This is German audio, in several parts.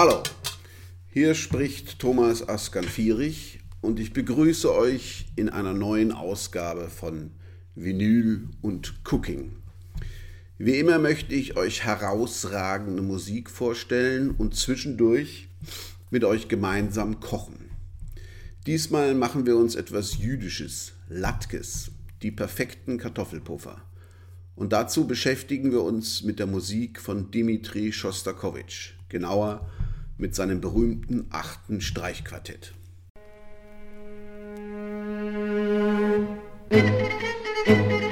Hallo, hier spricht Thomas Askan-Fierich und ich begrüße euch in einer neuen Ausgabe von Vinyl und Cooking. Wie immer möchte ich euch herausragende Musik vorstellen und zwischendurch mit euch gemeinsam kochen. Diesmal machen wir uns etwas Jüdisches, Latkes, die perfekten Kartoffelpuffer. Und dazu beschäftigen wir uns mit der Musik von Dimitri Schostakowitsch, genauer mit seinem berühmten achten Streichquartett. Musik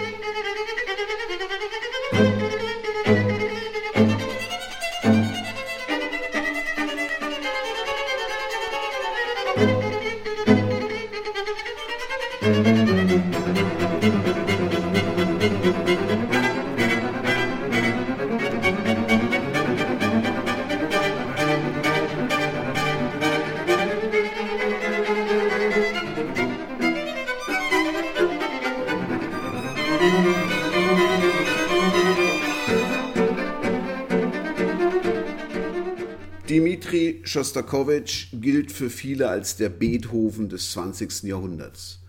Schostakowitsch gilt für viele als der Beethoven des 20. Jahrhunderts.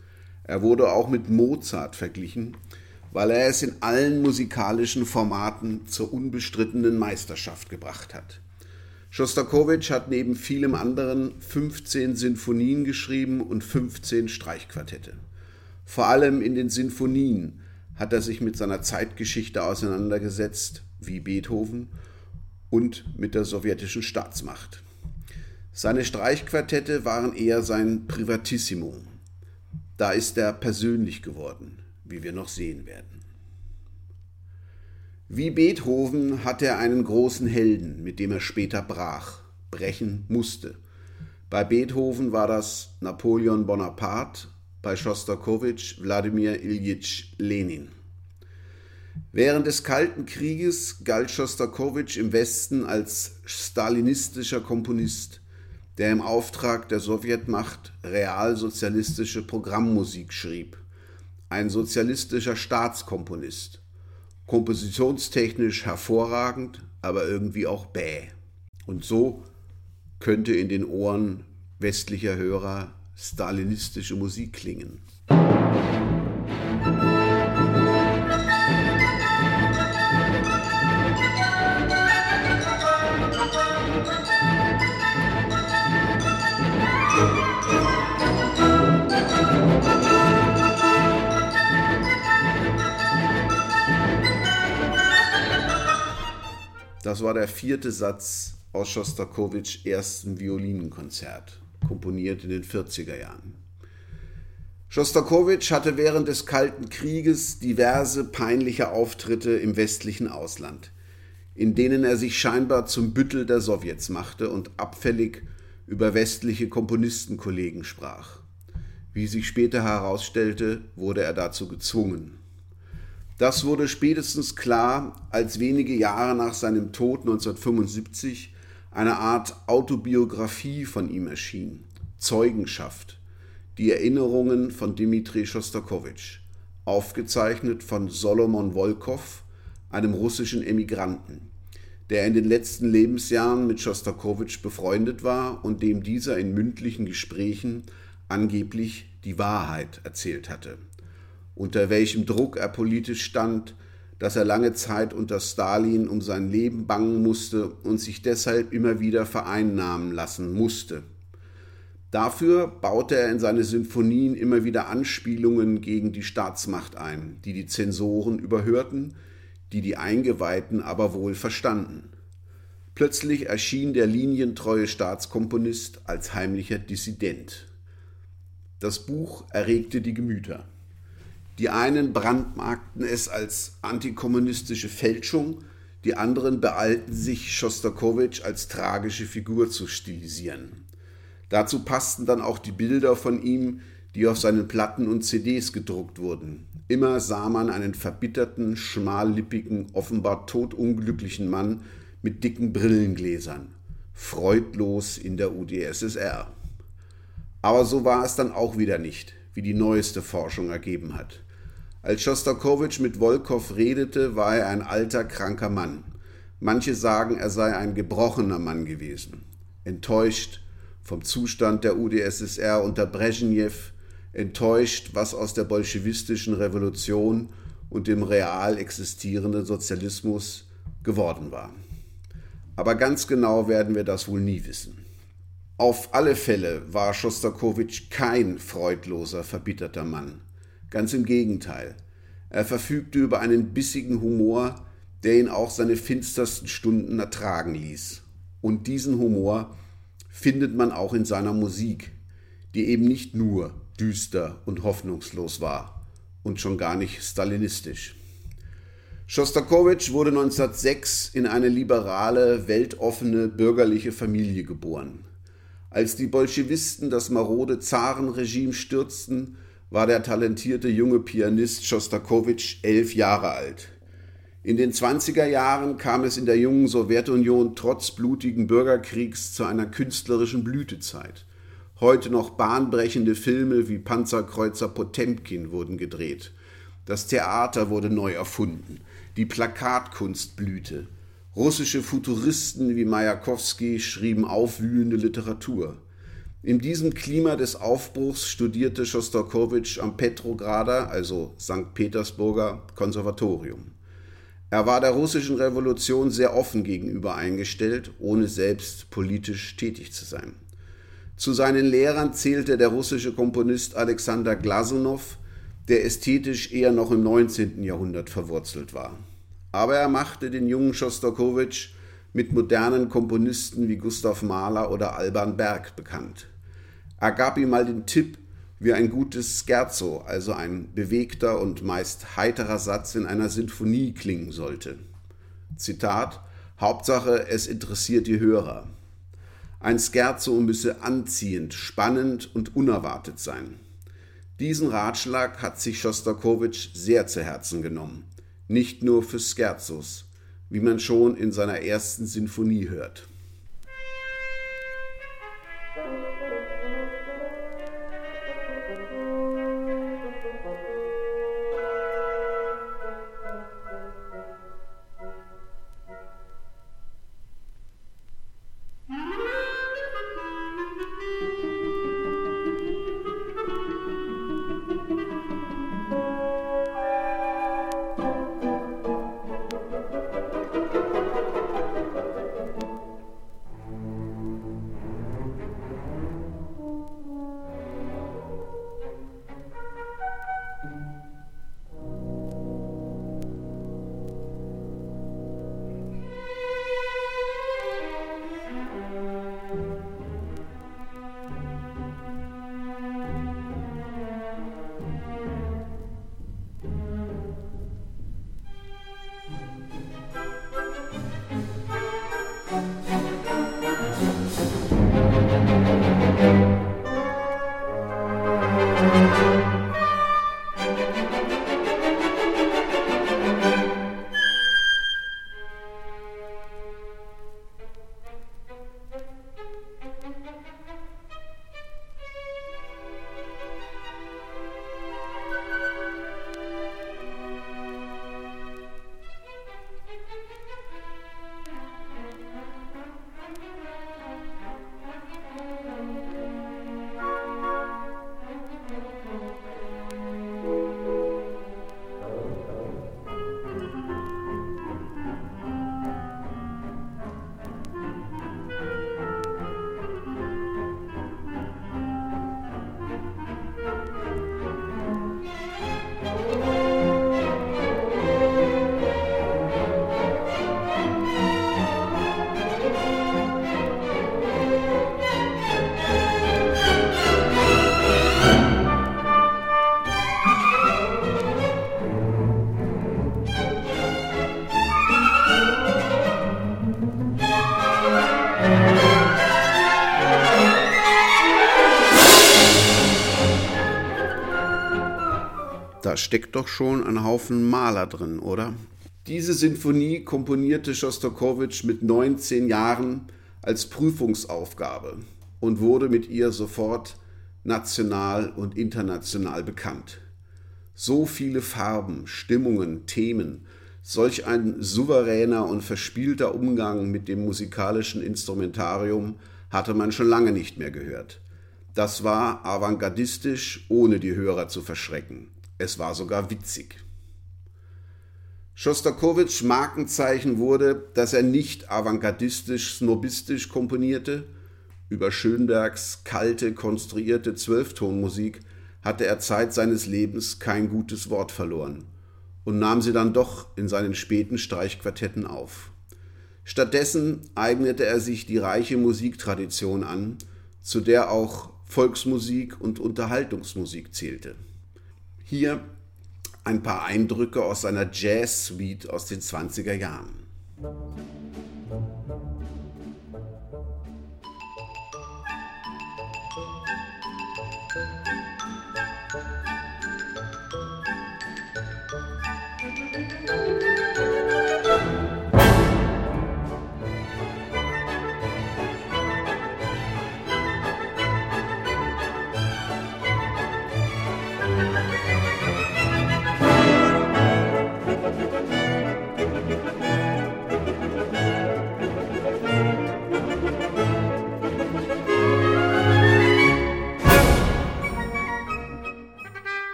Er wurde auch mit Mozart verglichen, weil er es in allen musikalischen Formaten zur unbestrittenen Meisterschaft gebracht hat. Schostakowitsch hat neben vielem anderen 15 Sinfonien geschrieben und 15 Streichquartette. Vor allem in den Sinfonien hat er sich mit seiner Zeitgeschichte auseinandergesetzt, wie Beethoven, und mit der sowjetischen Staatsmacht. Seine Streichquartette waren eher sein Privatissimum. Da ist er persönlich geworden, wie wir noch sehen werden. Wie Beethoven hat er einen großen Helden, mit dem er später brach, brechen musste. Bei Beethoven war das Napoleon Bonaparte, bei Schostakowitsch Wladimir Iljitsch Lenin. Während des Kalten Krieges galt Schostakowitsch im Westen als stalinistischer Komponist, der im Auftrag der Sowjetmacht realsozialistische Programmmusik schrieb. Ein sozialistischer Staatskomponist. Kompositionstechnisch hervorragend, aber irgendwie auch bäh. Und so könnte in den Ohren westlicher Hörer stalinistische Musik klingen. Das war der vierte Satz aus Schostakowitschs ersten Violinkonzert, komponiert in den 40er Jahren. Schostakowitsch hatte während des Kalten Krieges diverse peinliche Auftritte im westlichen Ausland, in denen er sich scheinbar zum Büttel der Sowjets machte und abfällig über westliche Komponistenkollegen sprach. Wie sich später herausstellte, wurde er dazu gezwungen. Das wurde spätestens klar, als wenige Jahre nach seinem Tod 1975 eine Art Autobiografie von ihm erschien, Zeugenschaft, die Erinnerungen von Dmitri Schostakowitsch, aufgezeichnet von Solomon Wolkow, einem russischen Emigranten, der in den letzten Lebensjahren mit Schostakowitsch befreundet war und dem dieser in mündlichen Gesprächen angeblich die Wahrheit erzählt hatte unter welchem Druck er politisch stand, dass er lange Zeit unter Stalin um sein Leben bangen musste und sich deshalb immer wieder vereinnahmen lassen musste. Dafür baute er in seine Sinfonien immer wieder Anspielungen gegen die Staatsmacht ein, die die Zensoren überhörten, die die Eingeweihten aber wohl verstanden. Plötzlich erschien der linientreue Staatskomponist als heimlicher Dissident. Das Buch erregte die Gemüter. Die einen brandmarkten es als antikommunistische Fälschung, die anderen beeilten sich, Schostakowitsch als tragische Figur zu stilisieren. Dazu passten dann auch die Bilder von ihm, die auf seinen Platten und CDs gedruckt wurden. Immer sah man einen verbitterten, schmallippigen, offenbar todunglücklichen Mann mit dicken Brillengläsern, freudlos in der UdSSR. Aber so war es dann auch wieder nicht, wie die neueste Forschung ergeben hat. Als Schostakowitsch mit Wolkow redete, war er ein alter, kranker Mann. Manche sagen, er sei ein gebrochener Mann gewesen. enttäuscht vom Zustand der UdSSR unter Brezhnev, enttäuscht, was aus der bolschewistischen Revolution und dem real existierenden Sozialismus geworden war. Aber ganz genau werden wir das wohl nie wissen. Auf alle Fälle war Schostakowitsch kein freudloser, verbitterter Mann. Ganz im Gegenteil. Er verfügte über einen bissigen Humor, der ihn auch seine finstersten Stunden ertragen ließ. Und diesen Humor findet man auch in seiner Musik, die eben nicht nur düster und hoffnungslos war und schon gar nicht stalinistisch. Schostakowitsch wurde 1906 in eine liberale, weltoffene, bürgerliche Familie geboren. Als die Bolschewisten das marode Zarenregime stürzten, war der talentierte junge Pianist Schostakowitsch elf Jahre alt. In den 20er Jahren kam es in der jungen Sowjetunion trotz blutigen Bürgerkriegs zu einer künstlerischen Blütezeit. Heute noch bahnbrechende Filme wie Panzerkreuzer Potemkin wurden gedreht. Das Theater wurde neu erfunden die Plakatkunst blühte. Russische Futuristen wie Majakowski schrieben aufwühlende Literatur. In diesem Klima des Aufbruchs studierte Schostakowitsch am Petrograder, also St. Petersburger Konservatorium. Er war der russischen Revolution sehr offen gegenüber eingestellt, ohne selbst politisch tätig zu sein. Zu seinen Lehrern zählte der russische Komponist Alexander Glasunow, der ästhetisch eher noch im 19. Jahrhundert verwurzelt war. Aber er machte den jungen Schostakowitsch mit modernen Komponisten wie Gustav Mahler oder Alban Berg bekannt. Er gab ihm mal den Tipp, wie ein gutes Scherzo, also ein bewegter und meist heiterer Satz in einer Sinfonie klingen sollte. Zitat Hauptsache, es interessiert die Hörer. Ein Scherzo müsse anziehend, spannend und unerwartet sein. Diesen Ratschlag hat sich Schostakowitsch sehr zu Herzen genommen, nicht nur für Scherzos, wie man schon in seiner ersten Sinfonie hört. Música steckt doch schon ein Haufen Maler drin, oder? Diese Sinfonie komponierte Schostakowitsch mit 19 Jahren als Prüfungsaufgabe und wurde mit ihr sofort national und international bekannt. So viele Farben, Stimmungen, Themen, solch ein souveräner und verspielter Umgang mit dem musikalischen Instrumentarium hatte man schon lange nicht mehr gehört. Das war avantgardistisch, ohne die Hörer zu verschrecken. Es war sogar witzig. Schostakowitschs Markenzeichen wurde, dass er nicht avantgardistisch, snobistisch komponierte. Über Schönbergs kalte, konstruierte Zwölftonmusik hatte er Zeit seines Lebens kein gutes Wort verloren und nahm sie dann doch in seinen späten Streichquartetten auf. Stattdessen eignete er sich die reiche Musiktradition an, zu der auch Volksmusik und Unterhaltungsmusik zählte. Hier ein paar Eindrücke aus seiner Jazz-Suite aus den 20er Jahren.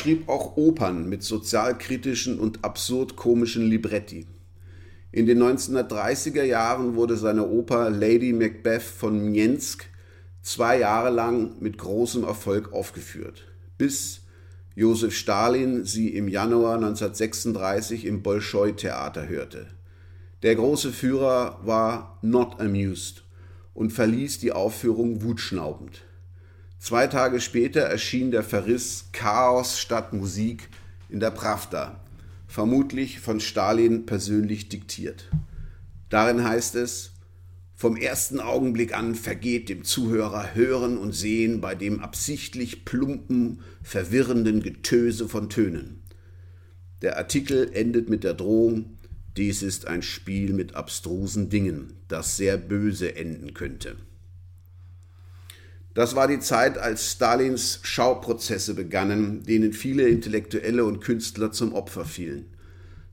Schrieb auch Opern mit sozialkritischen und absurd komischen Libretti. In den 1930er Jahren wurde seine Oper Lady Macbeth von Miensk zwei Jahre lang mit großem Erfolg aufgeführt, bis Josef Stalin sie im Januar 1936 im Bolschoi-Theater hörte. Der große Führer war not amused und verließ die Aufführung wutschnaubend. Zwei Tage später erschien der Verriss Chaos statt Musik in der Pravda, vermutlich von Stalin persönlich diktiert. Darin heißt es, vom ersten Augenblick an vergeht dem Zuhörer Hören und Sehen bei dem absichtlich plumpen, verwirrenden Getöse von Tönen. Der Artikel endet mit der Drohung, dies ist ein Spiel mit abstrusen Dingen, das sehr böse enden könnte. Das war die Zeit, als Stalins Schauprozesse begannen, denen viele Intellektuelle und Künstler zum Opfer fielen.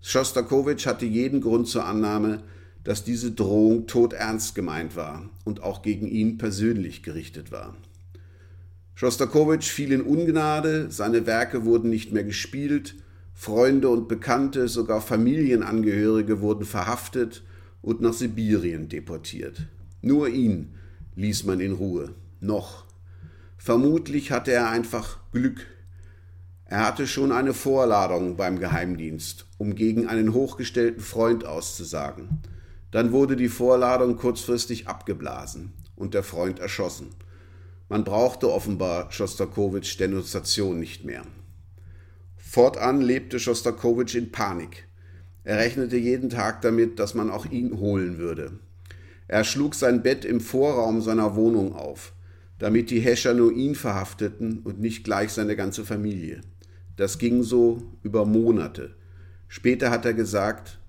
Schostakowitsch hatte jeden Grund zur Annahme, dass diese Drohung todernst gemeint war und auch gegen ihn persönlich gerichtet war. Schostakowitsch fiel in Ungnade, seine Werke wurden nicht mehr gespielt, Freunde und Bekannte, sogar Familienangehörige wurden verhaftet und nach Sibirien deportiert. Nur ihn ließ man in Ruhe noch. Vermutlich hatte er einfach Glück. Er hatte schon eine Vorladung beim Geheimdienst, um gegen einen hochgestellten Freund auszusagen. Dann wurde die Vorladung kurzfristig abgeblasen und der Freund erschossen. Man brauchte offenbar Schostakowitsch Denunziation nicht mehr. Fortan lebte Schostakowitsch in Panik. Er rechnete jeden Tag damit, dass man auch ihn holen würde. Er schlug sein Bett im Vorraum seiner Wohnung auf damit die Häscher nur ihn verhafteten und nicht gleich seine ganze Familie. Das ging so über Monate. Später hat er gesagt,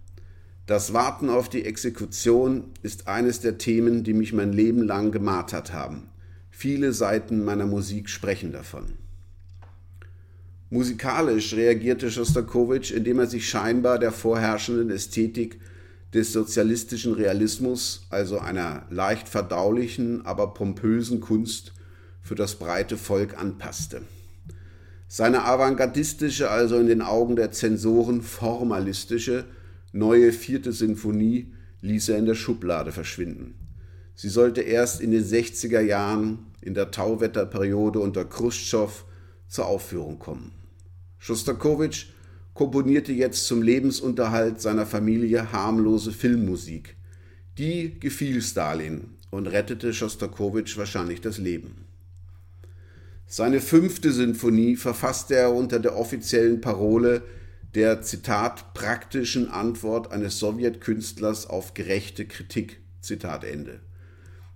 das Warten auf die Exekution ist eines der Themen, die mich mein Leben lang gemartert haben. Viele Seiten meiner Musik sprechen davon. Musikalisch reagierte Schostakowitsch, indem er sich scheinbar der vorherrschenden Ästhetik des sozialistischen Realismus, also einer leicht verdaulichen, aber pompösen Kunst, für das breite Volk anpasste. Seine avantgardistische, also in den Augen der Zensoren formalistische, neue vierte Sinfonie ließ er in der Schublade verschwinden. Sie sollte erst in den 60er Jahren in der Tauwetterperiode unter Khrushchev zur Aufführung kommen. Schostakowitsch komponierte jetzt zum Lebensunterhalt seiner Familie harmlose Filmmusik. Die gefiel Stalin und rettete Schostakowitsch wahrscheinlich das Leben. Seine fünfte Sinfonie verfasste er unter der offiziellen Parole der Zitat praktischen Antwort eines Sowjetkünstlers auf gerechte Kritik. Zitat Ende.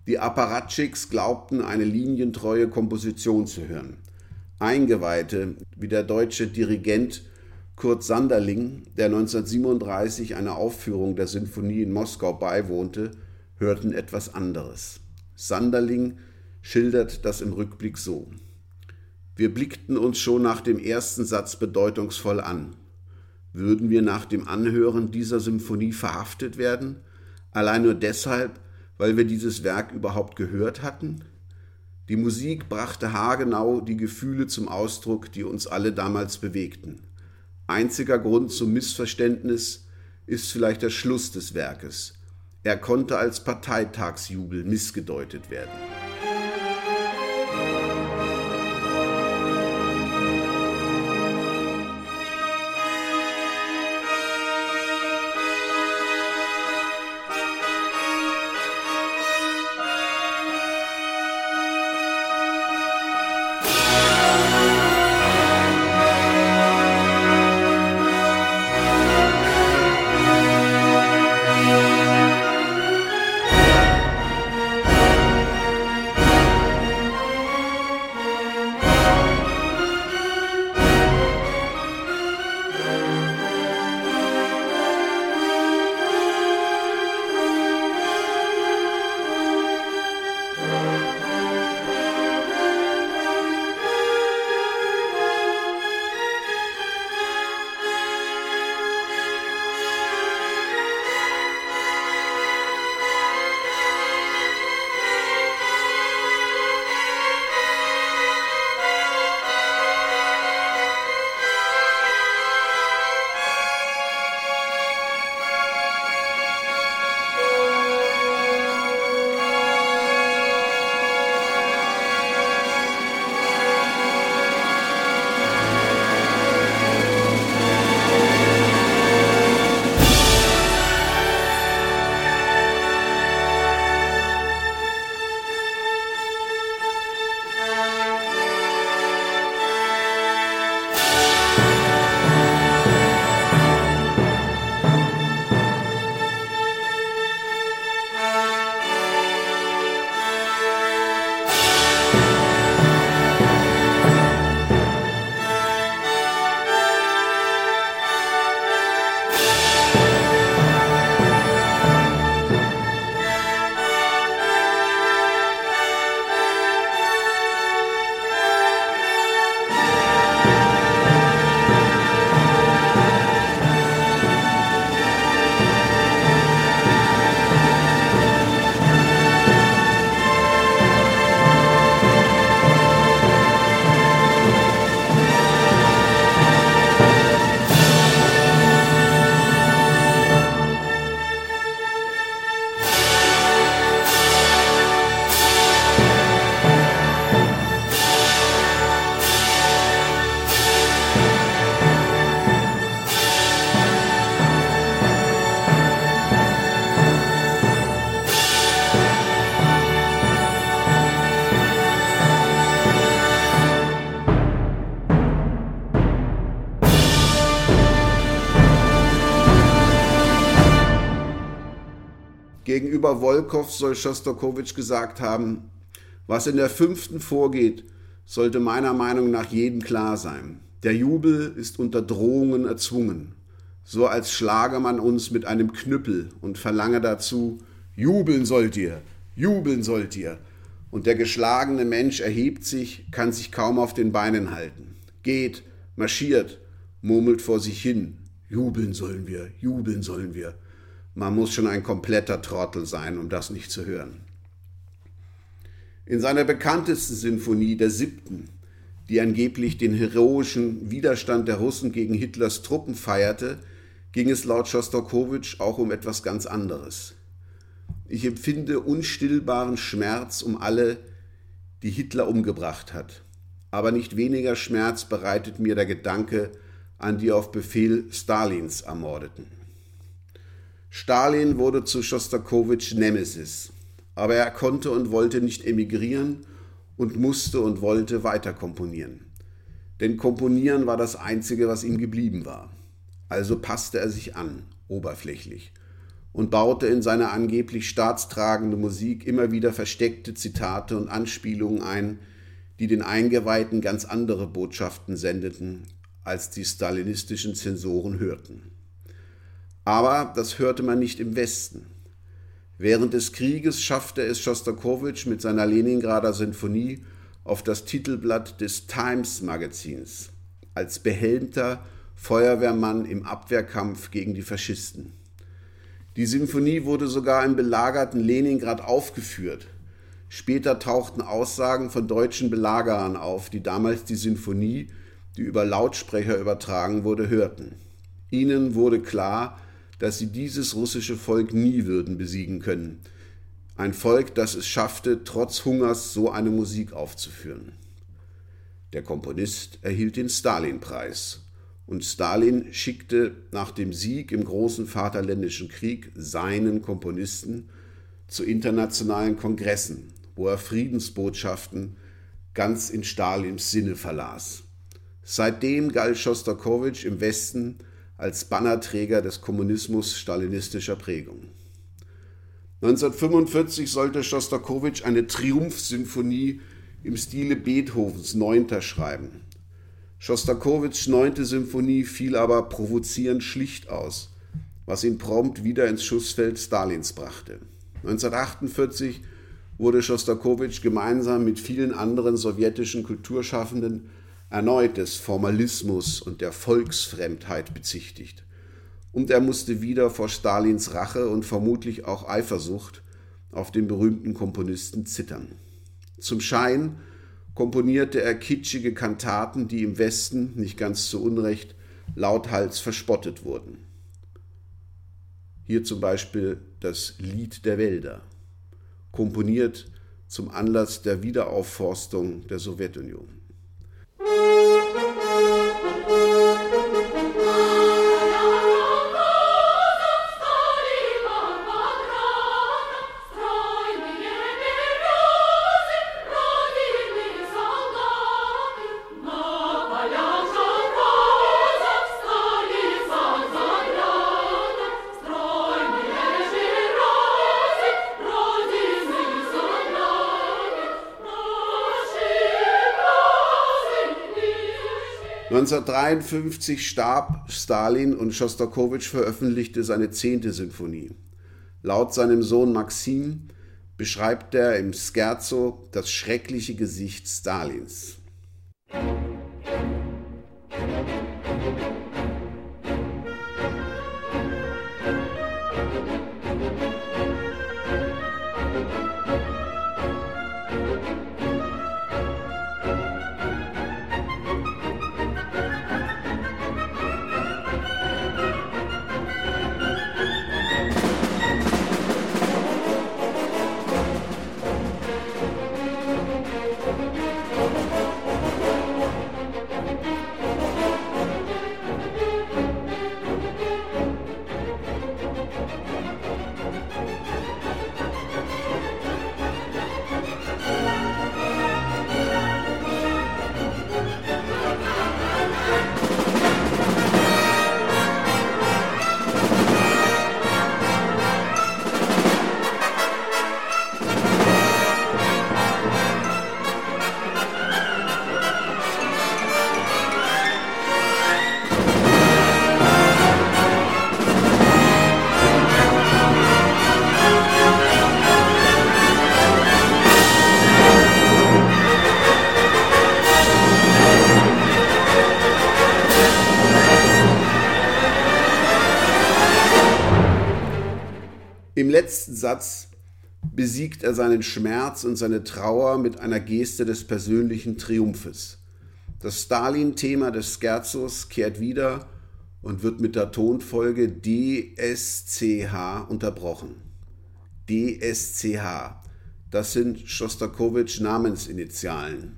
Die Apparatchiks glaubten, eine linientreue Komposition zu hören. Eingeweihte, wie der deutsche Dirigent Kurt Sanderling, der 1937 einer Aufführung der Sinfonie in Moskau beiwohnte, hörten etwas anderes. Sanderling schildert das im Rückblick so. Wir blickten uns schon nach dem ersten Satz bedeutungsvoll an. Würden wir nach dem Anhören dieser Symphonie verhaftet werden? Allein nur deshalb, weil wir dieses Werk überhaupt gehört hatten? Die Musik brachte haargenau die Gefühle zum Ausdruck, die uns alle damals bewegten. Einziger Grund zum Missverständnis ist vielleicht der Schluss des Werkes. Er konnte als Parteitagsjubel missgedeutet werden. Gegenüber Wolkow soll Schostakowitsch gesagt haben, was in der fünften vorgeht, sollte meiner Meinung nach jedem klar sein. Der Jubel ist unter Drohungen erzwungen, so als schlage man uns mit einem Knüppel und verlange dazu, jubeln sollt ihr, jubeln sollt ihr. Und der geschlagene Mensch erhebt sich, kann sich kaum auf den Beinen halten, geht, marschiert, murmelt vor sich hin, jubeln sollen wir, jubeln sollen wir. Man muss schon ein kompletter Trottel sein, um das nicht zu hören. In seiner bekanntesten Sinfonie, der siebten, die angeblich den heroischen Widerstand der Russen gegen Hitlers Truppen feierte, ging es laut Schostakowitsch auch um etwas ganz anderes. Ich empfinde unstillbaren Schmerz um alle, die Hitler umgebracht hat. Aber nicht weniger Schmerz bereitet mir der Gedanke an die auf Befehl Stalins Ermordeten. Stalin wurde zu Schostakowitsch Nemesis, aber er konnte und wollte nicht emigrieren und musste und wollte weiter komponieren. Denn komponieren war das Einzige, was ihm geblieben war. Also passte er sich an, oberflächlich, und baute in seine angeblich staatstragende Musik immer wieder versteckte Zitate und Anspielungen ein, die den Eingeweihten ganz andere Botschaften sendeten, als die stalinistischen Zensoren hörten. Aber das hörte man nicht im Westen. Während des Krieges schaffte es Schostakowitsch mit seiner Leningrader Sinfonie auf das Titelblatt des Times Magazins als behelmter Feuerwehrmann im Abwehrkampf gegen die Faschisten. Die Symphonie wurde sogar im belagerten Leningrad aufgeführt. Später tauchten Aussagen von deutschen Belagerern auf, die damals die Sinfonie, die über Lautsprecher übertragen wurde, hörten. Ihnen wurde klar, dass sie dieses russische Volk nie würden besiegen können. Ein Volk, das es schaffte, trotz Hungers so eine Musik aufzuführen. Der Komponist erhielt den Stalin-Preis und Stalin schickte nach dem Sieg im großen Vaterländischen Krieg seinen Komponisten zu internationalen Kongressen, wo er Friedensbotschaften ganz in Stalins Sinne verlas. Seitdem galt Schostakowitsch im Westen als Bannerträger des Kommunismus stalinistischer Prägung. 1945 sollte Schostakowitsch eine Triumphsymphonie im Stile Beethovens Neunter schreiben. Schostakowitschs neunte Symphonie fiel aber provozierend schlicht aus, was ihn prompt wieder ins Schussfeld Stalins brachte. 1948 wurde Schostakowitsch gemeinsam mit vielen anderen sowjetischen Kulturschaffenden erneut des Formalismus und der Volksfremdheit bezichtigt. Und er musste wieder vor Stalins Rache und vermutlich auch Eifersucht auf den berühmten Komponisten zittern. Zum Schein komponierte er kitschige Kantaten, die im Westen, nicht ganz zu Unrecht, lauthals verspottet wurden. Hier zum Beispiel das Lied der Wälder, komponiert zum Anlass der Wiederaufforstung der Sowjetunion. – 1953 starb Stalin und Schostakowitsch veröffentlichte seine zehnte Sinfonie. Laut seinem Sohn Maxim beschreibt er im Scherzo das schreckliche Gesicht Stalins. Letzten Satz besiegt er seinen Schmerz und seine Trauer mit einer Geste des persönlichen Triumphes. Das Stalin-Thema des Scherzos kehrt wieder und wird mit der Tonfolge DSCH unterbrochen. DSCH, das sind Schostakowitsch Namensinitialen.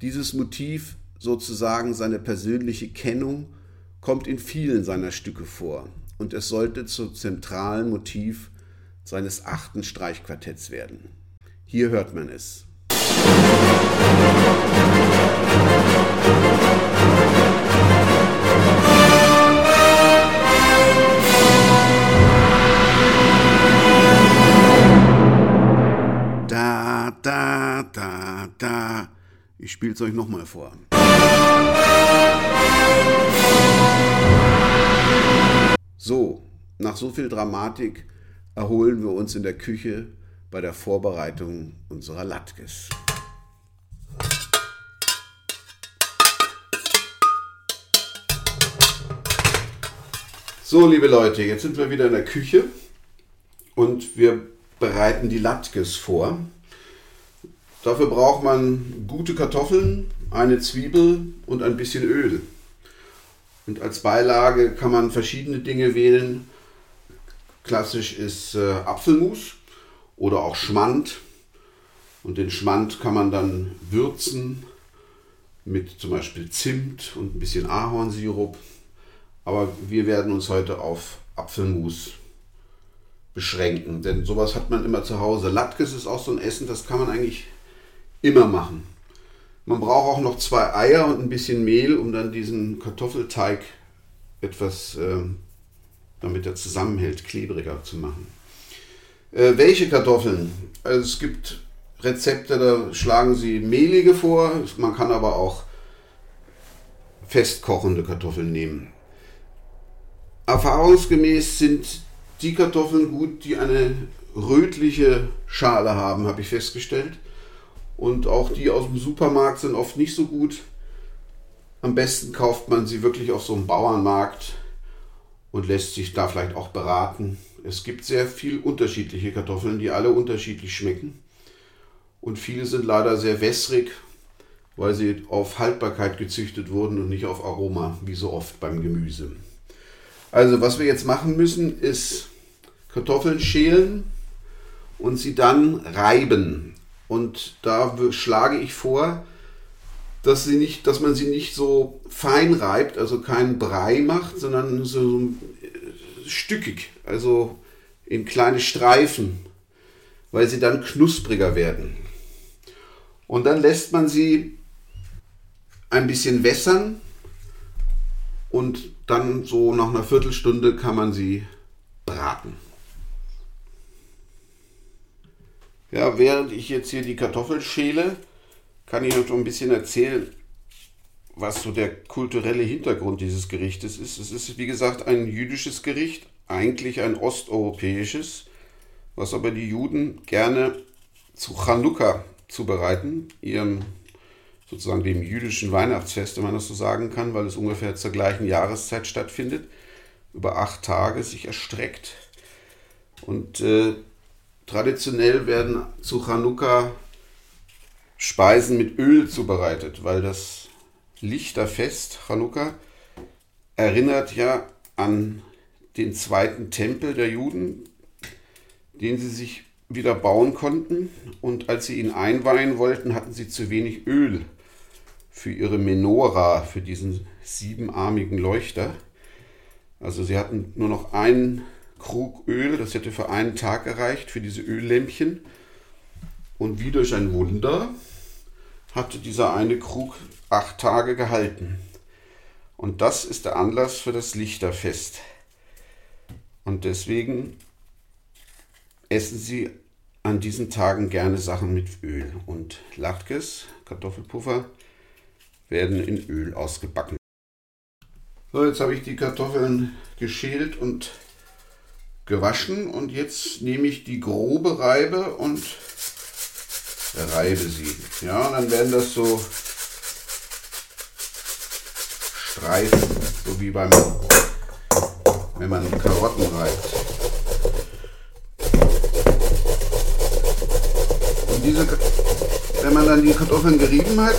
Dieses Motiv, sozusagen seine persönliche Kennung, kommt in vielen seiner Stücke vor und es sollte zum zentralen Motiv seines achten Streichquartetts werden. Hier hört man es. Da, da, da, da. Ich spiele es euch nochmal vor. So, nach so viel Dramatik erholen wir uns in der Küche bei der Vorbereitung unserer Latkes. So, liebe Leute, jetzt sind wir wieder in der Küche und wir bereiten die Latkes vor. Dafür braucht man gute Kartoffeln, eine Zwiebel und ein bisschen Öl. Und als Beilage kann man verschiedene Dinge wählen. Klassisch ist äh, Apfelmus oder auch Schmand. Und den Schmand kann man dann würzen mit zum Beispiel Zimt und ein bisschen Ahornsirup. Aber wir werden uns heute auf Apfelmus beschränken, denn sowas hat man immer zu Hause. Latkes ist auch so ein Essen, das kann man eigentlich immer machen. Man braucht auch noch zwei Eier und ein bisschen Mehl, um dann diesen Kartoffelteig etwas, äh, damit er zusammenhält, klebriger zu machen. Äh, welche Kartoffeln? Also es gibt Rezepte, da schlagen sie mehlige vor. Man kann aber auch festkochende Kartoffeln nehmen. Erfahrungsgemäß sind die Kartoffeln gut, die eine rötliche Schale haben, habe ich festgestellt. Und auch die aus dem Supermarkt sind oft nicht so gut. Am besten kauft man sie wirklich auf so einem Bauernmarkt und lässt sich da vielleicht auch beraten. Es gibt sehr viel unterschiedliche Kartoffeln, die alle unterschiedlich schmecken. Und viele sind leider sehr wässrig, weil sie auf Haltbarkeit gezüchtet wurden und nicht auf Aroma, wie so oft beim Gemüse. Also was wir jetzt machen müssen, ist Kartoffeln schälen und sie dann reiben. Und da schlage ich vor, dass, sie nicht, dass man sie nicht so fein reibt, also keinen Brei macht, sondern so äh, stückig, also in kleine Streifen, weil sie dann knuspriger werden. Und dann lässt man sie ein bisschen wässern und dann so nach einer Viertelstunde kann man sie braten. Ja, während ich jetzt hier die Kartoffel schäle, kann ich noch ein bisschen erzählen, was so der kulturelle Hintergrund dieses Gerichtes ist. Es ist, wie gesagt, ein jüdisches Gericht, eigentlich ein osteuropäisches, was aber die Juden gerne zu Chanukka zubereiten, ihrem sozusagen dem jüdischen Weihnachtsfest, wenn man das so sagen kann, weil es ungefähr zur gleichen Jahreszeit stattfindet, über acht Tage sich erstreckt. Und äh, Traditionell werden zu Chanukka Speisen mit Öl zubereitet, weil das Lichterfest Chanukka erinnert ja an den zweiten Tempel der Juden, den sie sich wieder bauen konnten. Und als sie ihn einweihen wollten, hatten sie zu wenig Öl für ihre Menora, für diesen siebenarmigen Leuchter. Also sie hatten nur noch einen Krug Öl, das hätte für einen Tag gereicht, für diese Öllämpchen. Und wie durch ein Wunder hatte dieser eine Krug acht Tage gehalten. Und das ist der Anlass für das Lichterfest. Und deswegen essen sie an diesen Tagen gerne Sachen mit Öl. Und Latkes, Kartoffelpuffer, werden in Öl ausgebacken. So, jetzt habe ich die Kartoffeln geschält und gewaschen und jetzt nehme ich die grobe Reibe und reibe sie. Ja, und dann werden das so Streifen, so wie beim, wenn man Karotten reibt. diese, wenn man dann die Kartoffeln gerieben hat,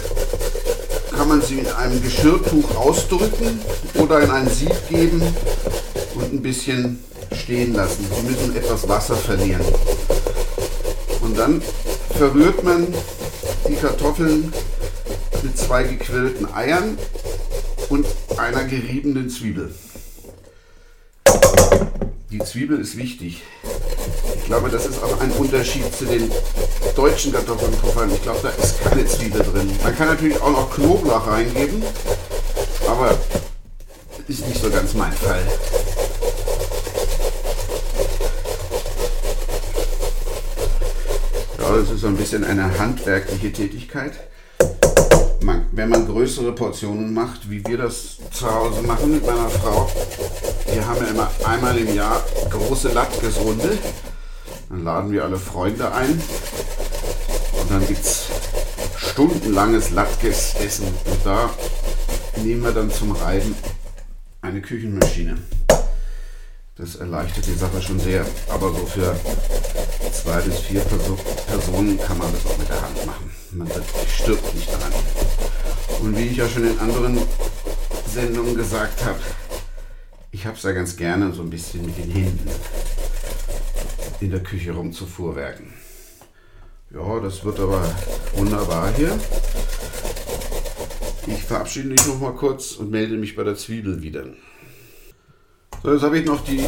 kann man sie in einem Geschirrtuch ausdrücken oder in ein Sieb geben und ein bisschen stehen lassen. Sie müssen etwas Wasser verlieren. Und dann verrührt man die Kartoffeln mit zwei gequillten Eiern und einer geriebenen Zwiebel. Die Zwiebel ist wichtig. Ich glaube, das ist auch ein Unterschied zu den deutschen Kartoffelpuffern. Ich glaube, da ist keine Zwiebel drin. Man kann natürlich auch noch Knoblauch reingeben, aber ist nicht so ganz mein Fall. Das ist so ein bisschen eine handwerkliche Tätigkeit. Man, wenn man größere Portionen macht, wie wir das zu Hause machen mit meiner Frau, wir haben ja immer einmal im Jahr große Latkesrunde. Dann laden wir alle Freunde ein und dann gibt es stundenlanges Latkes-Essen. Und da nehmen wir dann zum Reiben eine Küchenmaschine. Das erleichtert die Sache schon sehr. Aber so für zwei bis vier Personen kann man das auch mit der Hand machen. Man stirbt nicht daran. Und wie ich ja schon in anderen Sendungen gesagt habe, ich habe es ja ganz gerne so ein bisschen mit den Händen in der Küche rumzufuhrwerken. Ja, das wird aber wunderbar hier. Ich verabschiede mich noch mal kurz und melde mich bei der Zwiebel wieder. So, jetzt habe ich noch die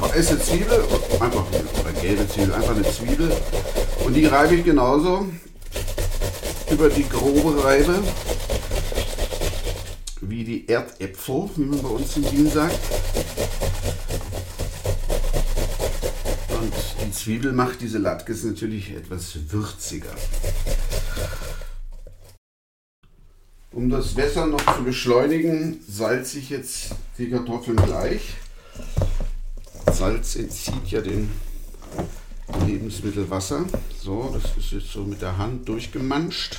weiße Zwiebel, einfach oder gelbe Zwiebel, einfach eine Zwiebel. Und die reibe ich genauso über die grobe Reibe wie die Erdäpfel, wie man bei uns in Wien sagt. Und die Zwiebel macht diese Latkes natürlich etwas würziger. Um das Wässern noch zu beschleunigen, salze ich jetzt die Kartoffeln gleich. Salz entzieht ja den Lebensmittelwasser. So, das ist jetzt so mit der Hand durchgemanscht.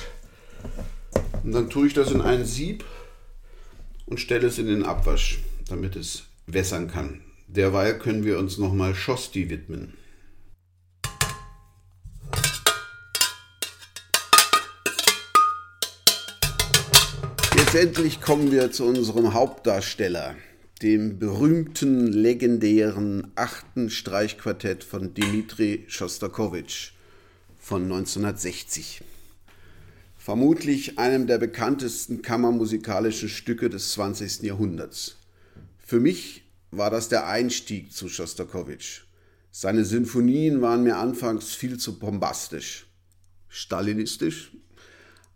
Und dann tue ich das in ein Sieb und stelle es in den Abwasch, damit es wässern kann. Derweil können wir uns nochmal Schosti widmen. Jetzt endlich kommen wir zu unserem Hauptdarsteller, dem berühmten, legendären achten Streichquartett von Dmitri Schostakowitsch von 1960 vermutlich einem der bekanntesten kammermusikalischen Stücke des 20. Jahrhunderts. Für mich war das der Einstieg zu Schostakowitsch. Seine Sinfonien waren mir anfangs viel zu bombastisch, stalinistisch,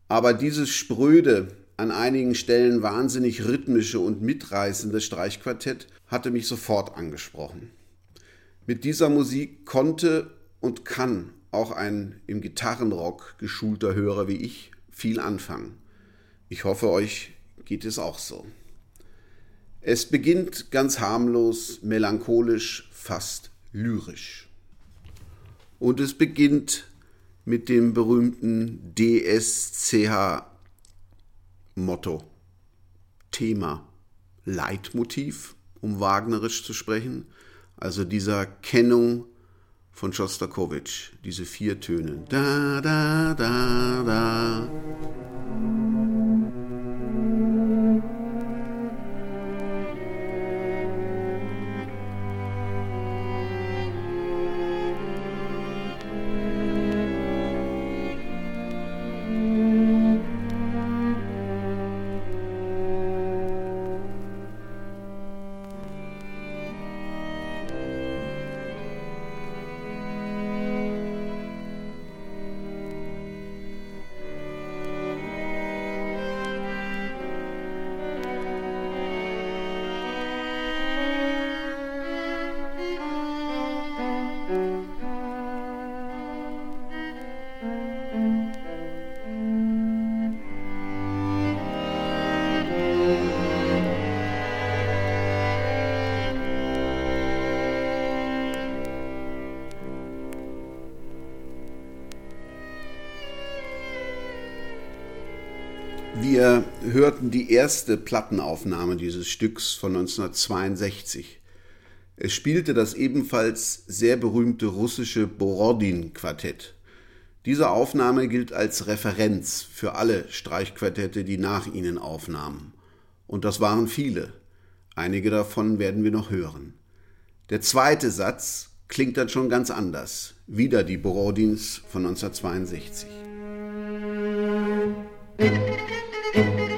aber dieses spröde, an einigen Stellen wahnsinnig rhythmische und mitreißende Streichquartett hatte mich sofort angesprochen. Mit dieser Musik konnte und kann auch ein im Gitarrenrock geschulter Hörer wie ich viel anfangen. Ich hoffe, euch geht es auch so. Es beginnt ganz harmlos, melancholisch, fast lyrisch. Und es beginnt mit dem berühmten DSCH-Motto, Thema, Leitmotiv, um wagnerisch zu sprechen, also dieser Kennung von Schostakowitsch, diese vier Töne. Da, da, da, da. Hörten die erste Plattenaufnahme dieses Stücks von 1962. Es spielte das ebenfalls sehr berühmte russische Borodin-Quartett. Diese Aufnahme gilt als Referenz für alle Streichquartette, die nach ihnen aufnahmen. Und das waren viele. Einige davon werden wir noch hören. Der zweite Satz klingt dann schon ganz anders. Wieder die Borodins von 1962. In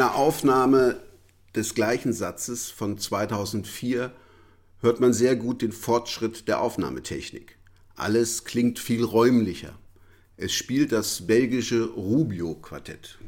einer Aufnahme des gleichen Satzes von 2004 hört man sehr gut den Fortschritt der Aufnahmetechnik. Alles klingt viel räumlicher. Es spielt das belgische Rubio-Quartett.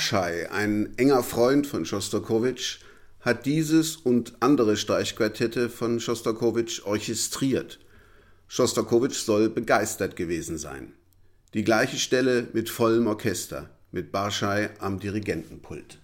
Barschei, ein enger Freund von Schostakowitsch, hat dieses und andere Streichquartette von Schostakowitsch orchestriert. Schostakowitsch soll begeistert gewesen sein. Die gleiche Stelle mit vollem Orchester, mit Barschei am Dirigentenpult.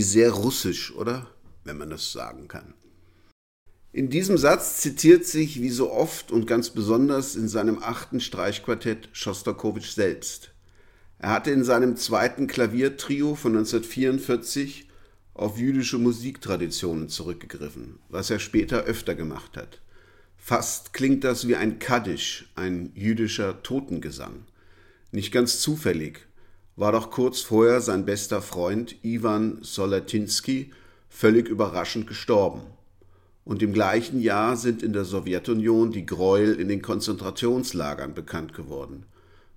Irgendwie sehr russisch, oder? Wenn man das sagen kann. In diesem Satz zitiert sich wie so oft und ganz besonders in seinem achten Streichquartett Schostakowitsch selbst. Er hatte in seinem zweiten Klaviertrio von 1944 auf jüdische Musiktraditionen zurückgegriffen, was er später öfter gemacht hat. Fast klingt das wie ein Kaddisch, ein jüdischer Totengesang. Nicht ganz zufällig war doch kurz vorher sein bester Freund Ivan Solatinsky völlig überraschend gestorben. Und im gleichen Jahr sind in der Sowjetunion die Gräuel in den Konzentrationslagern bekannt geworden,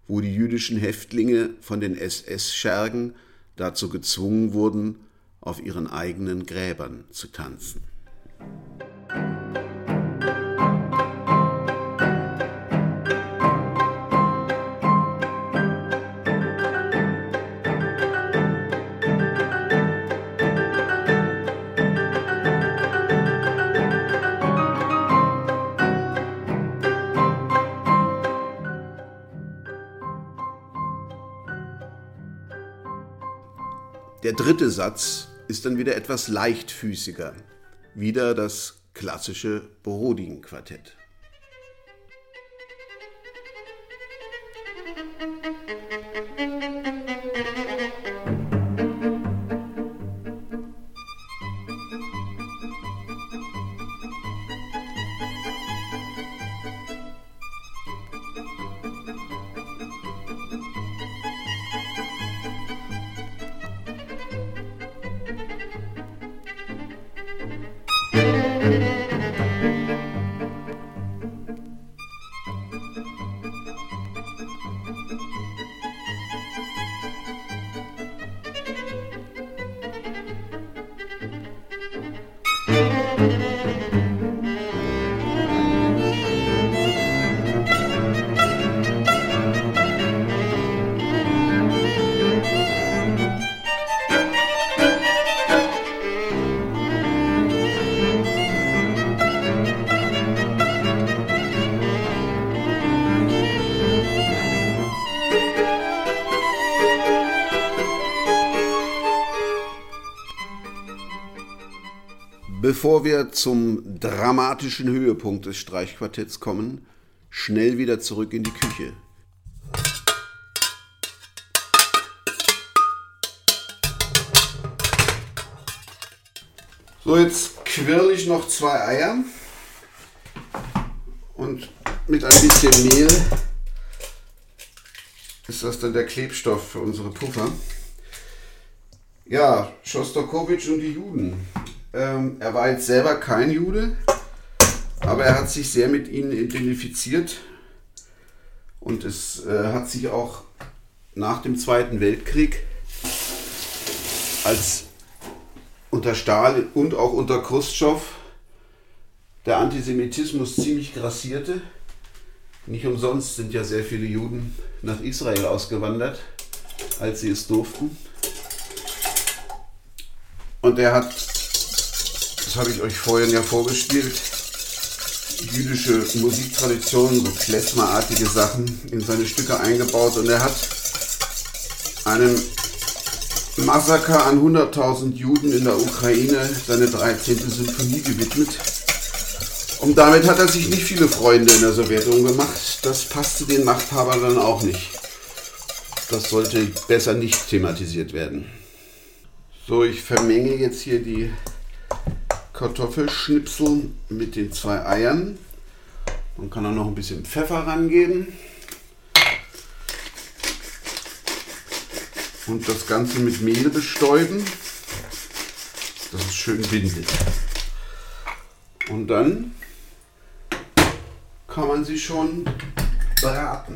wo die jüdischen Häftlinge von den SS-Schergen dazu gezwungen wurden, auf ihren eigenen Gräbern zu tanzen. Der dritte Satz ist dann wieder etwas leichtfüßiger. Wieder das klassische Borodin-Quartett. Bevor wir zum dramatischen Höhepunkt des Streichquartetts kommen, schnell wieder zurück in die Küche. So, jetzt quirl ich noch zwei Eier und mit ein bisschen Mehl ist das dann der Klebstoff für unsere Puffer. Ja, Schostakowitsch und die Juden. Ähm, er war jetzt selber kein Jude, aber er hat sich sehr mit ihnen identifiziert und es äh, hat sich auch nach dem Zweiten Weltkrieg als unter Stalin und auch unter Khrushchev der Antisemitismus ziemlich grassierte. Nicht umsonst sind ja sehr viele Juden nach Israel ausgewandert, als sie es durften. Und er hat das habe ich euch vorhin ja vorgespielt, jüdische Musiktraditionen, so klezmerartige Sachen in seine Stücke eingebaut und er hat einem Massaker an 100.000 Juden in der Ukraine seine 13. Symphonie gewidmet. Und damit hat er sich nicht viele Freunde in der Sowjetunion gemacht. Das passte den Machthabern dann auch nicht. Das sollte besser nicht thematisiert werden. So, ich vermenge jetzt hier die Kartoffelschnipsel mit den zwei Eiern. Man kann auch noch ein bisschen Pfeffer rangeben. Und das Ganze mit Mehl bestäuben, dass es schön bindet. Und dann kann man sie schon braten.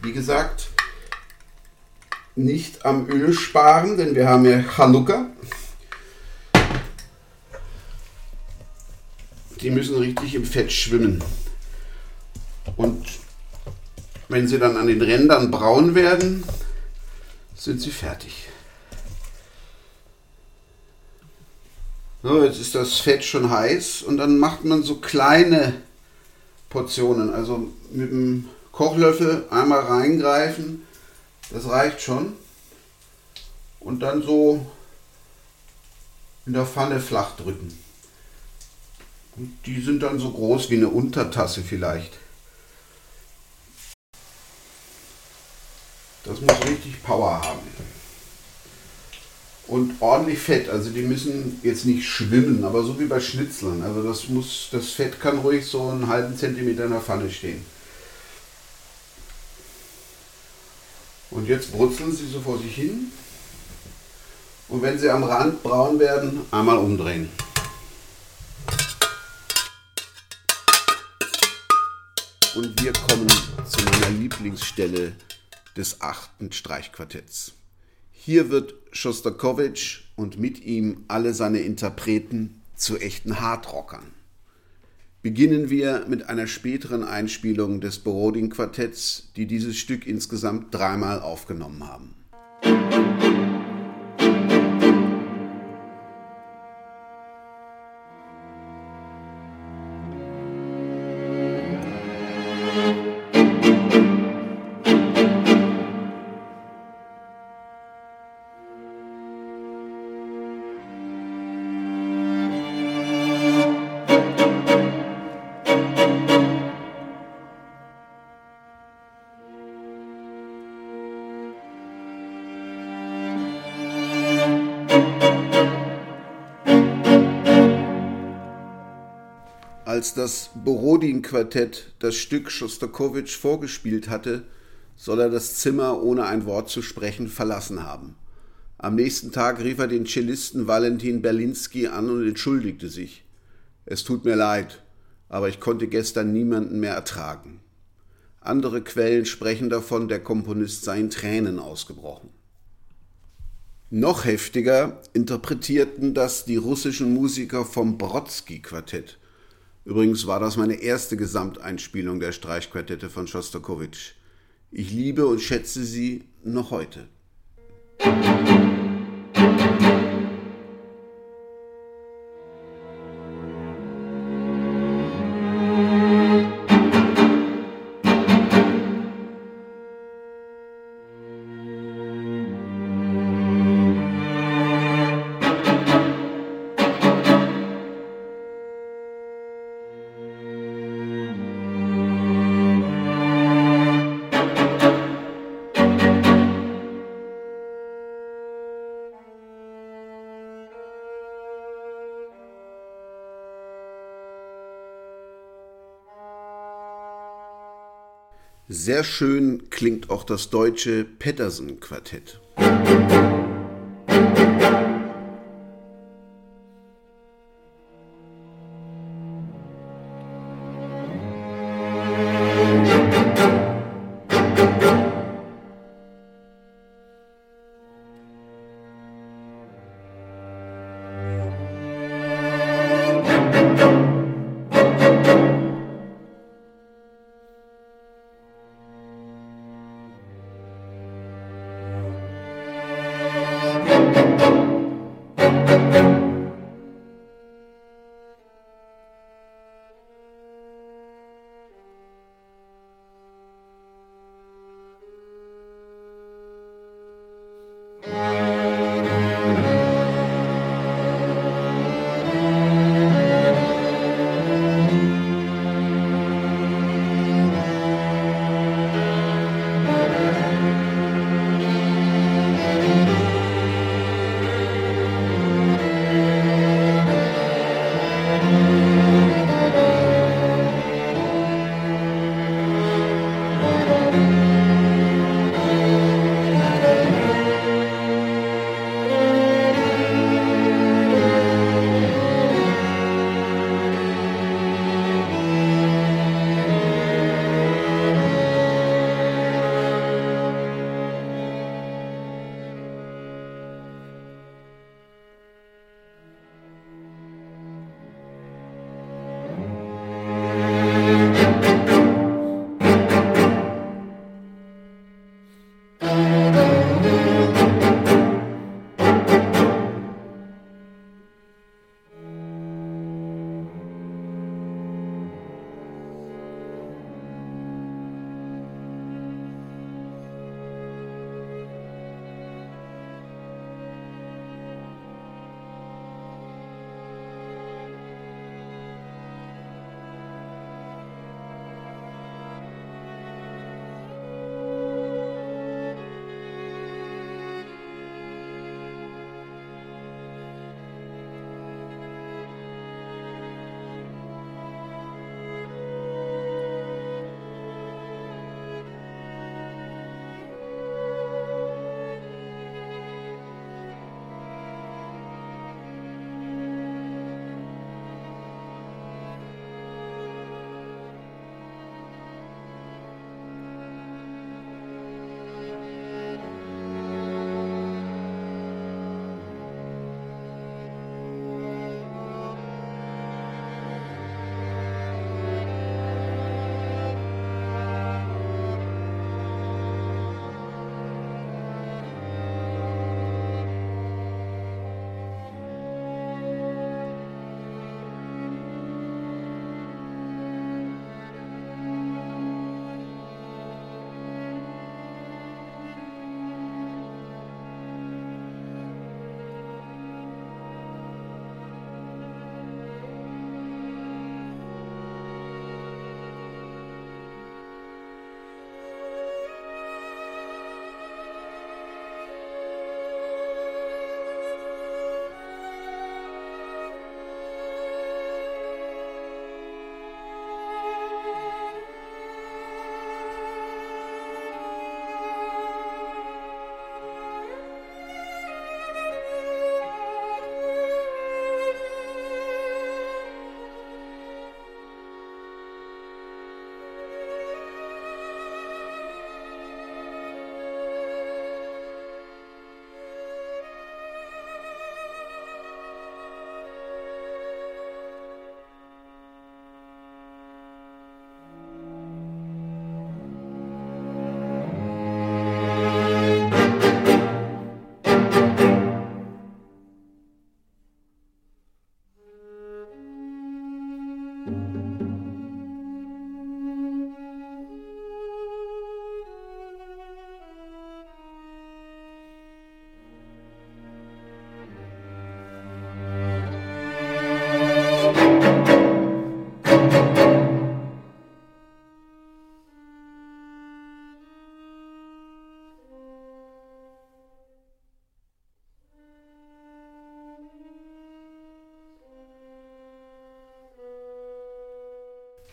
Wie gesagt, nicht am Öl sparen, denn wir haben ja Chanukka. Die müssen richtig im Fett schwimmen. Und wenn sie dann an den Rändern braun werden, sind sie fertig. So, jetzt ist das Fett schon heiß und dann macht man so kleine Portionen. Also mit dem Kochlöffel einmal reingreifen, das reicht schon. Und dann so in der Pfanne flach drücken. Die sind dann so groß wie eine Untertasse vielleicht. Das muss richtig Power haben. Und ordentlich Fett, also die müssen jetzt nicht schwimmen, aber so wie bei Schnitzeln. Also das muss, das Fett kann ruhig so einen halben Zentimeter in der Pfanne stehen. Und jetzt brutzeln sie so vor sich hin. Und wenn sie am Rand braun werden, einmal umdrehen. Und wir kommen zu meiner Lieblingsstelle des achten Streichquartetts. Hier wird Schostakowitsch und mit ihm alle seine Interpreten zu echten Hardrockern. Beginnen wir mit einer späteren Einspielung des Borodin-Quartetts, die dieses Stück insgesamt dreimal aufgenommen haben. Als das Borodin-Quartett das Stück Schostakowitsch vorgespielt hatte, soll er das Zimmer ohne ein Wort zu sprechen verlassen haben. Am nächsten Tag rief er den Cellisten Valentin Berlinski an und entschuldigte sich. Es tut mir leid, aber ich konnte gestern niemanden mehr ertragen. Andere Quellen sprechen davon, der Komponist sei in Tränen ausgebrochen. Noch heftiger interpretierten das die russischen Musiker vom Brodsky-Quartett. Übrigens war das meine erste Gesamteinspielung der Streichquartette von Schostakowitsch. Ich liebe und schätze sie noch heute. Sehr schön klingt auch das deutsche Pettersen-Quartett.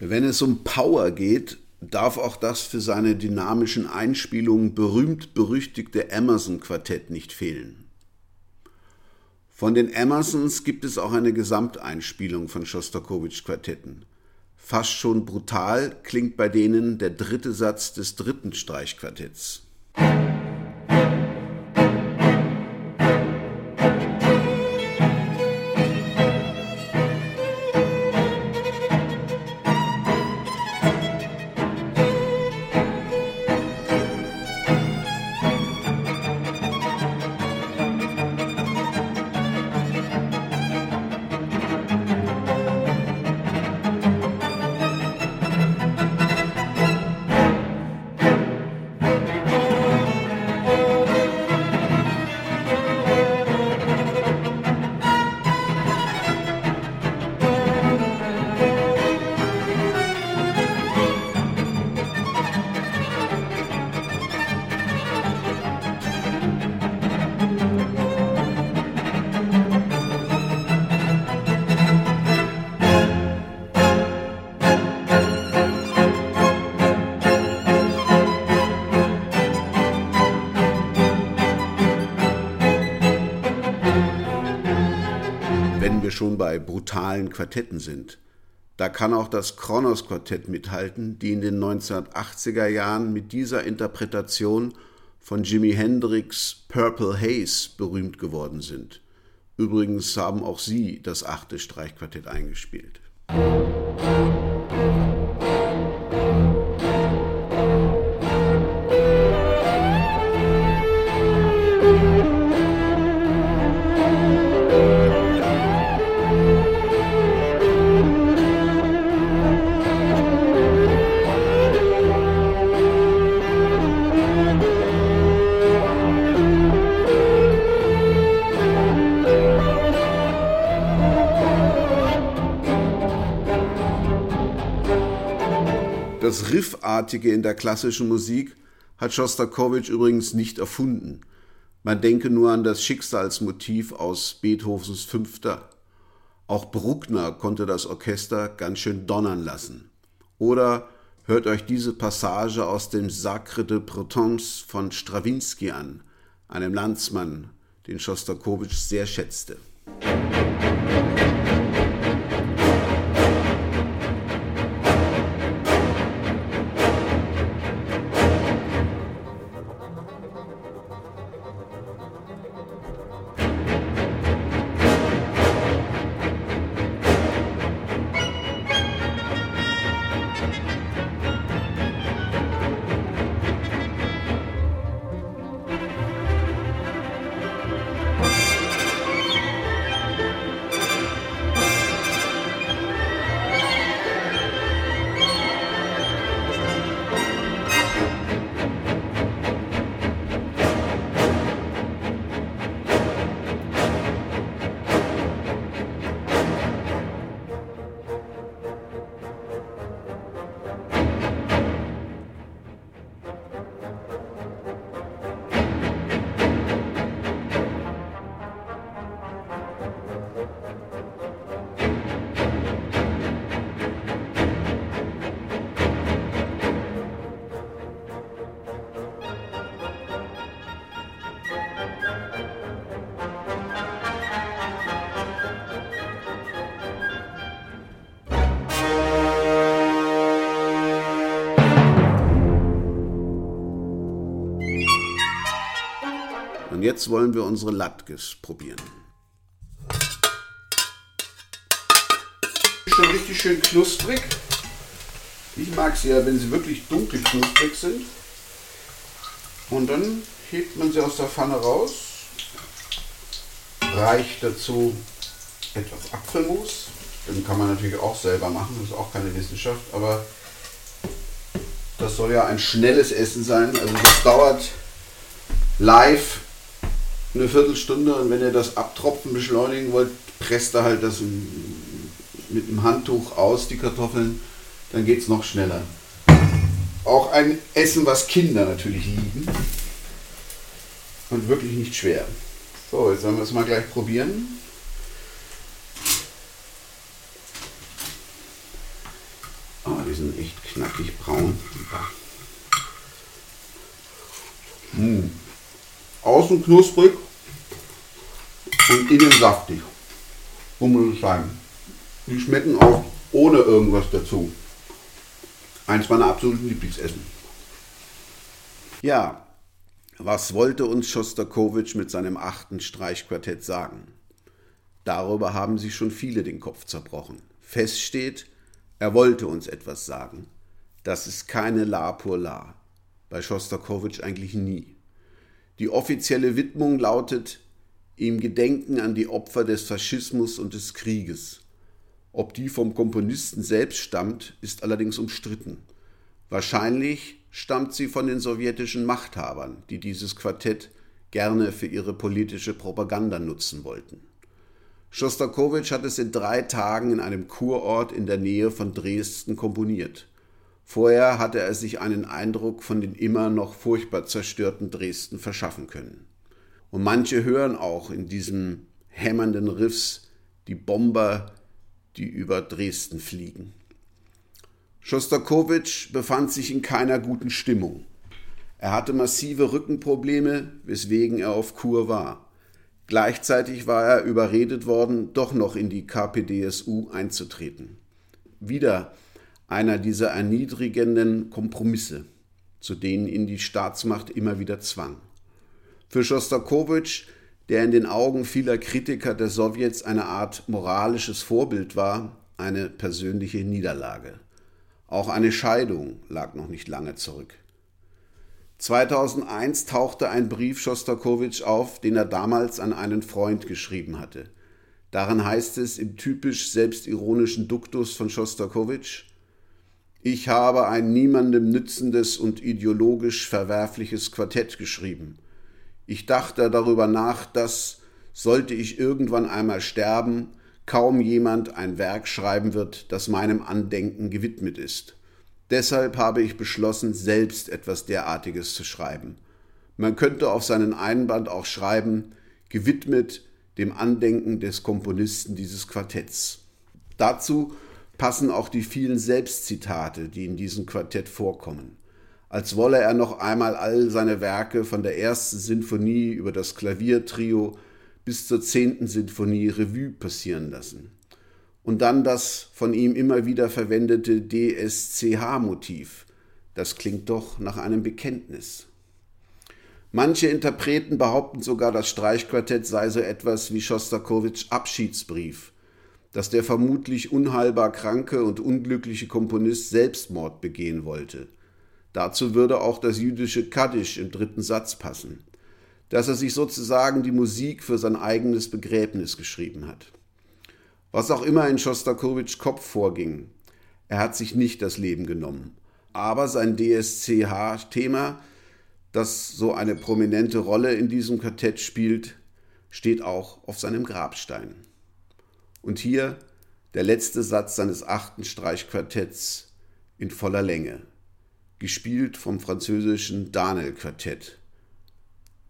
Wenn es um Power geht, darf auch das für seine dynamischen Einspielungen berühmt-berüchtigte Emerson-Quartett nicht fehlen. Von den Emersons gibt es auch eine Gesamteinspielung von Schostakowitsch-Quartetten. Fast schon brutal klingt bei denen der dritte Satz des dritten Streichquartetts. Bei brutalen Quartetten sind. Da kann auch das Kronos Quartett mithalten, die in den 1980er Jahren mit dieser Interpretation von Jimi Hendrix Purple Haze berühmt geworden sind. Übrigens haben auch sie das achte Streichquartett eingespielt. Musik Das Riffartige in der klassischen Musik hat Schostakowitsch übrigens nicht erfunden. Man denke nur an das Schicksalsmotiv aus Beethovens Fünfter. Auch Bruckner konnte das Orchester ganz schön donnern lassen. Oder hört euch diese Passage aus dem Sacre de Bretons von Strawinski an, einem Landsmann, den Schostakowitsch sehr schätzte. Und jetzt wollen wir unsere Latkes probieren. Schon richtig schön knusprig. Ich mag sie ja, wenn sie wirklich dunkel knusprig sind. Und dann hebt man sie aus der Pfanne raus, reicht dazu etwas Apfelmus. Den kann man natürlich auch selber machen, das ist auch keine Wissenschaft, aber das soll ja ein schnelles Essen sein. Also das dauert live eine Viertelstunde und wenn ihr das Abtropfen beschleunigen wollt, presst ihr halt das mit dem Handtuch aus, die Kartoffeln, dann geht es noch schneller. Auch ein Essen, was Kinder natürlich lieben und wirklich nicht schwer. So, jetzt wollen wir es mal gleich probieren. Oh, die sind echt knackig braun. Mmh. Außen knusprig und innen saftig. Muss es sein. Die schmecken auch ohne irgendwas dazu. Eins meiner absoluten Lieblingsessen. Ja, was wollte uns Schostakowitsch mit seinem achten Streichquartett sagen? Darüber haben sich schon viele den Kopf zerbrochen. Fest steht, er wollte uns etwas sagen. Das ist keine La pour La. Bei Schostakowitsch eigentlich nie. Die offizielle Widmung lautet ihm Gedenken an die Opfer des Faschismus und des Krieges. Ob die vom Komponisten selbst stammt, ist allerdings umstritten. Wahrscheinlich stammt sie von den sowjetischen Machthabern, die dieses Quartett gerne für ihre politische Propaganda nutzen wollten. Schostakowitsch hat es in drei Tagen in einem Kurort in der Nähe von Dresden komponiert. Vorher hatte er sich einen Eindruck von den immer noch furchtbar zerstörten Dresden verschaffen können. Und manche hören auch in diesem hämmernden Riffs die Bomber, die über Dresden fliegen. Schostakowitsch befand sich in keiner guten Stimmung. Er hatte massive Rückenprobleme, weswegen er auf Kur war. Gleichzeitig war er überredet worden, doch noch in die KPDSU einzutreten. Wieder einer dieser erniedrigenden Kompromisse, zu denen ihn die Staatsmacht immer wieder zwang. Für Schostakowitsch, der in den Augen vieler Kritiker der Sowjets eine Art moralisches Vorbild war, eine persönliche Niederlage. Auch eine Scheidung lag noch nicht lange zurück. 2001 tauchte ein Brief Schostakowitsch auf, den er damals an einen Freund geschrieben hatte. Darin heißt es im typisch selbstironischen Duktus von Schostakowitsch, ich habe ein niemandem nützendes und ideologisch verwerfliches Quartett geschrieben. Ich dachte darüber nach, dass, sollte ich irgendwann einmal sterben, kaum jemand ein Werk schreiben wird, das meinem Andenken gewidmet ist. Deshalb habe ich beschlossen, selbst etwas derartiges zu schreiben. Man könnte auf seinen Einband auch schreiben, gewidmet dem Andenken des Komponisten dieses Quartetts. Dazu passen auch die vielen Selbstzitate, die in diesem Quartett vorkommen. Als wolle er noch einmal all seine Werke von der ersten Sinfonie über das Klaviertrio bis zur zehnten Sinfonie Revue passieren lassen. Und dann das von ihm immer wieder verwendete DSCH-Motiv. Das klingt doch nach einem Bekenntnis. Manche Interpreten behaupten sogar, das Streichquartett sei so etwas wie Schostakowitschs Abschiedsbrief, dass der vermutlich unheilbar kranke und unglückliche Komponist Selbstmord begehen wollte. Dazu würde auch das jüdische Kaddisch im dritten Satz passen dass er sich sozusagen die Musik für sein eigenes Begräbnis geschrieben hat. Was auch immer in Schostakowitschs Kopf vorging, er hat sich nicht das Leben genommen. Aber sein DSCH-Thema, das so eine prominente Rolle in diesem Quartett spielt, steht auch auf seinem Grabstein. Und hier der letzte Satz seines achten Streichquartetts in voller Länge, gespielt vom französischen Danel-Quartett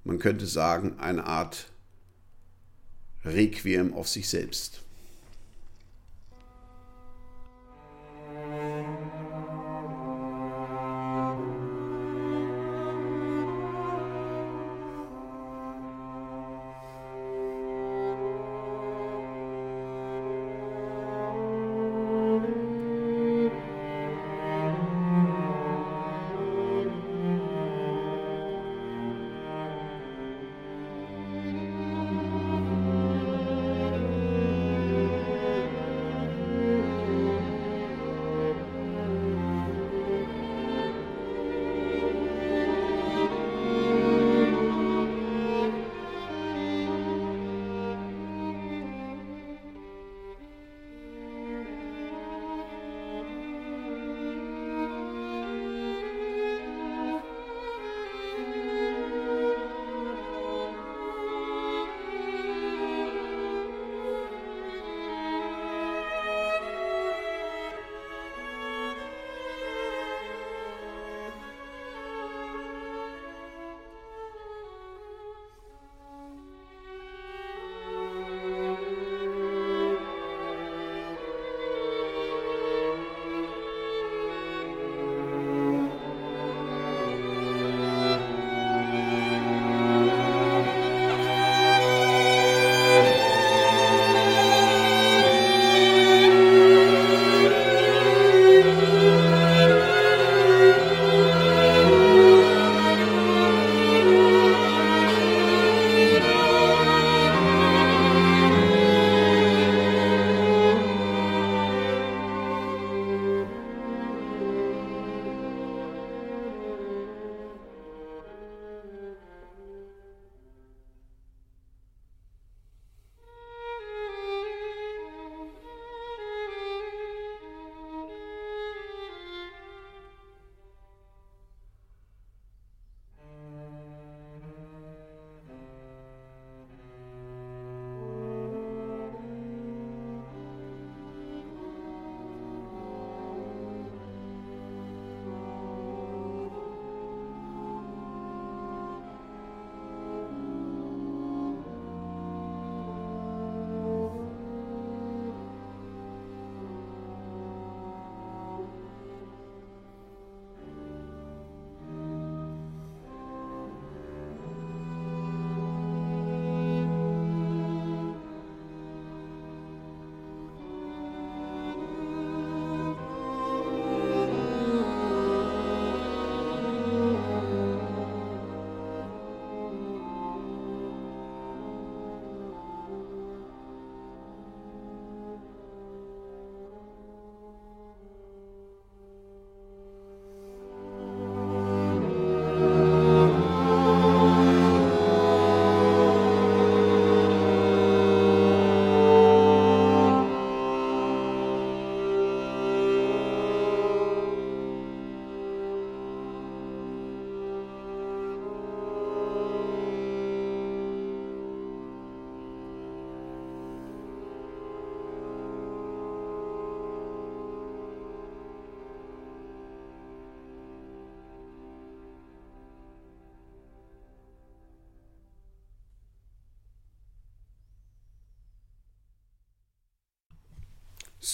man könnte sagen, eine Art Requiem auf sich selbst.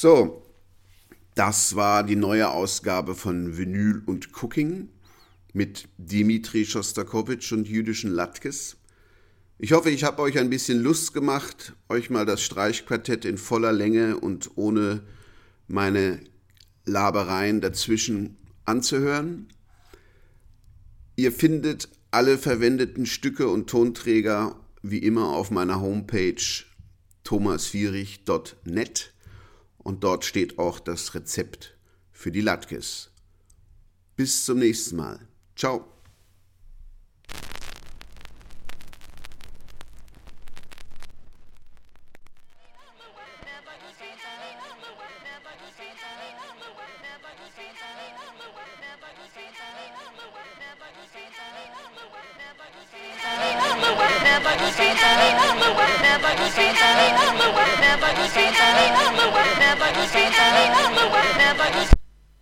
So, das war die neue Ausgabe von Vinyl und Cooking mit Dimitri Schostakowitsch und jüdischen Latkes. Ich hoffe, ich habe euch ein bisschen Lust gemacht, euch mal das Streichquartett in voller Länge und ohne meine Labereien dazwischen anzuhören. Ihr findet alle verwendeten Stücke und Tonträger wie immer auf meiner Homepage thomasfierich.net und dort steht auch das Rezept für die Latkes. Bis zum nächsten Mal. Ciao.